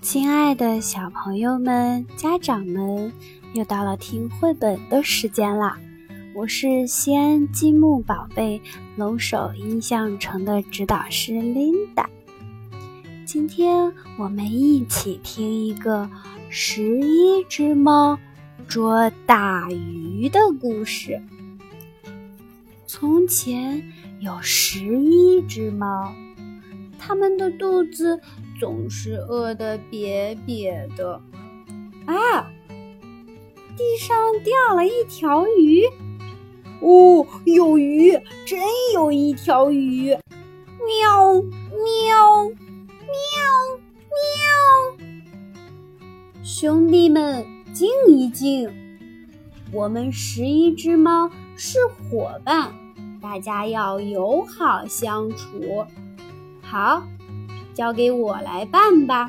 亲爱的小朋友们、家长们，又到了听绘本的时间啦！我是西安积木宝贝龙首印象城的指导师 Linda。今天我们一起听一个十一只猫捉大鱼的故事。从前有十一只猫，它们的肚子。总是饿得瘪瘪的，啊！地上掉了一条鱼，哦，有鱼，真有一条鱼！喵喵喵喵！兄弟们，静一静，我们十一只猫是伙伴，大家要友好相处。好。交给我来办吧。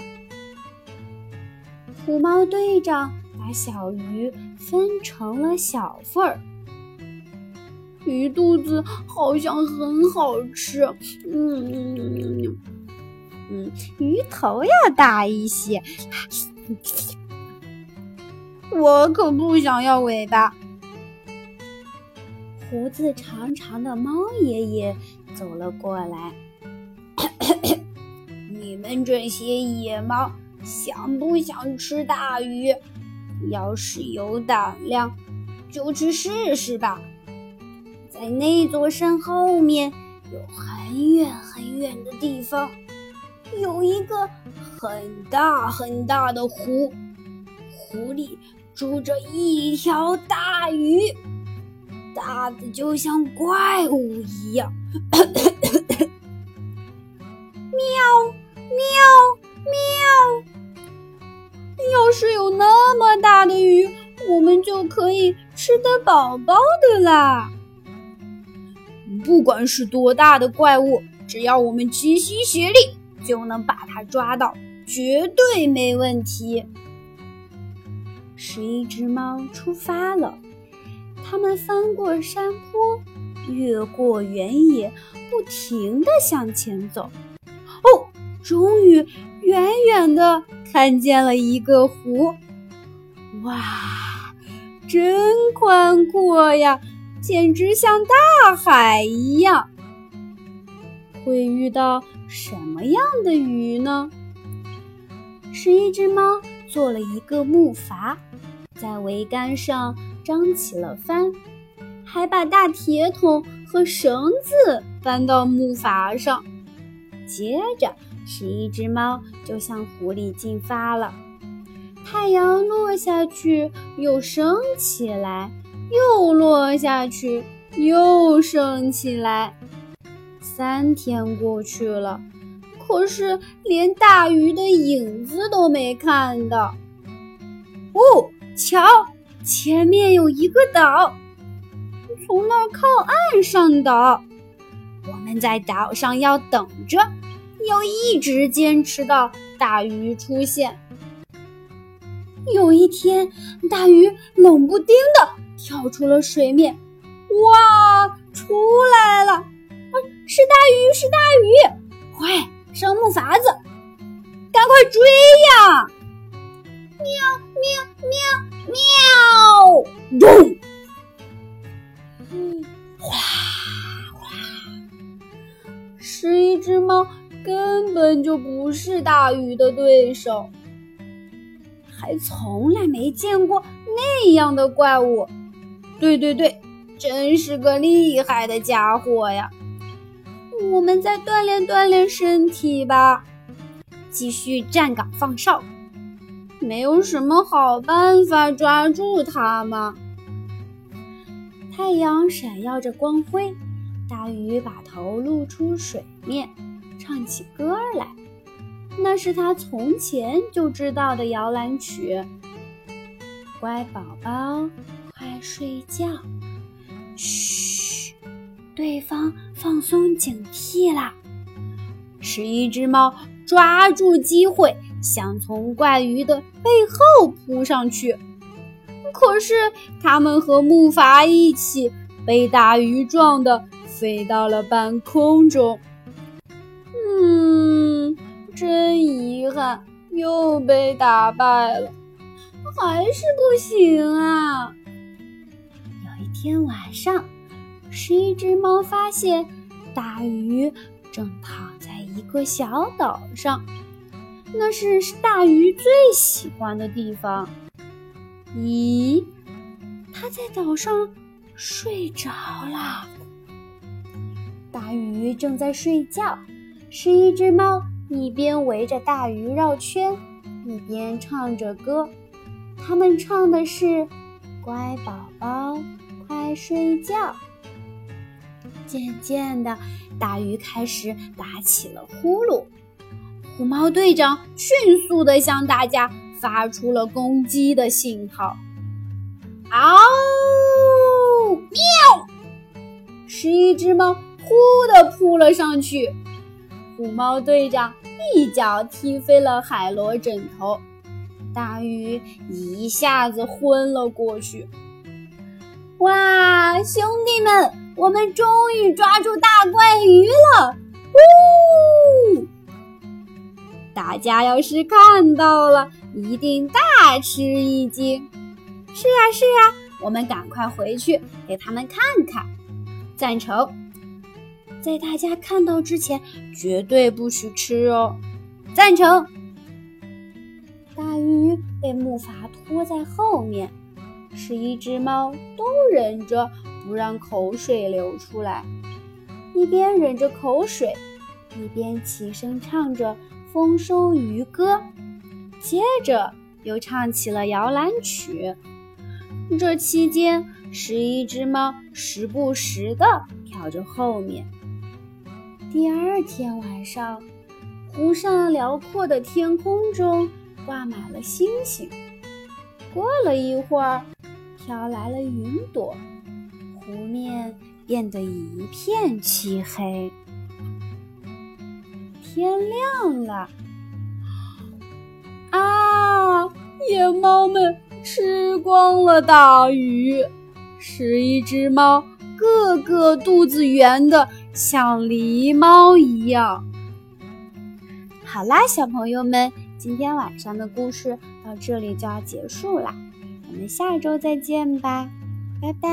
虎猫队长把小鱼分成了小份儿。鱼肚子好像很好吃，嗯嗯嗯嗯嗯，鱼头要大一些。我可不想要尾巴。胡子长长的猫爷爷走了过来。你们这些野猫想不想吃大鱼？要是有胆量，就去试试吧。在那座山后面，有很远很远的地方，有一个很大很大的湖，湖里住着一条大鱼，大的就像怪物一样。就可以吃得饱饱的啦。不管是多大的怪物，只要我们齐心协力，就能把它抓到，绝对没问题。十一只猫出发了，它们翻过山坡，越过原野，不停地向前走。哦！终于远远的看见了一个湖，哇，真宽阔呀，简直像大海一样。会遇到什么样的鱼呢？十一只猫做了一个木筏，在桅杆上张起了帆，还把大铁桶和绳子搬到木筏上，接着。十一只猫就向湖里进发了。太阳落下去，又升起来，又落下去，又升起来。三天过去了，可是连大鱼的影子都没看到。哦，瞧，前面有一个岛，从那儿靠岸上岛。我们在岛上要等着。要一直坚持到大鱼出现。有一天，大鱼冷不丁的跳出了水面，哇，出来了！啊，是大鱼，是大鱼！快上木筏子，赶快追呀！喵喵喵喵！咚！哗哗！十一只猫。根本就不是大鱼的对手，还从来没见过那样的怪物。对对对，真是个厉害的家伙呀！我们再锻炼锻炼身体吧，继续站岗放哨。没有什么好办法抓住它吗？太阳闪耀着光辉，大鱼把头露出水面。唱起歌来，那是他从前就知道的摇篮曲。乖宝宝，快睡觉。嘘，对方放松警惕啦。十一只猫抓住机会，想从怪鱼的背后扑上去，可是它们和木筏一起被大鱼撞得飞到了半空中。真遗憾又被打败了，还是不行啊！有一天晚上，十一只猫发现大鱼正躺在一个小岛上，那是大鱼最喜欢的地方。咦，它在岛上睡着了。大鱼正在睡觉，十一只猫。一边围着大鱼绕圈，一边唱着歌。他们唱的是：“乖宝宝，快睡觉。”渐渐的，大鱼开始打起了呼噜。虎猫队长迅速地向大家发出了攻击的信号：“嗷！喵！”十一只猫呼地扑了上去。虎猫队长一脚踢飞了海螺枕头，大鱼一下子昏了过去。哇，兄弟们，我们终于抓住大怪鱼了！呜！大家要是看到了，一定大吃一惊。是啊，是啊，我们赶快回去给他们看看。赞成。在大家看到之前，绝对不许吃哦！赞成。大鱼被木筏拖在后面，十一只猫都忍着不让口水流出来，一边忍着口水，一边齐声唱着《丰收渔歌》，接着又唱起了摇篮曲。这期间，十一只猫时不时地瞟着后面。第二天晚上，湖上辽阔的天空中挂满了星星。过了一会儿，飘来了云朵，湖面变得一片漆黑。天亮了，啊！野猫们吃光了大鱼，十一只猫，个个肚子圆的。像狸猫一样。好啦，小朋友们，今天晚上的故事到这里就要结束啦，我们下周再见吧，拜拜。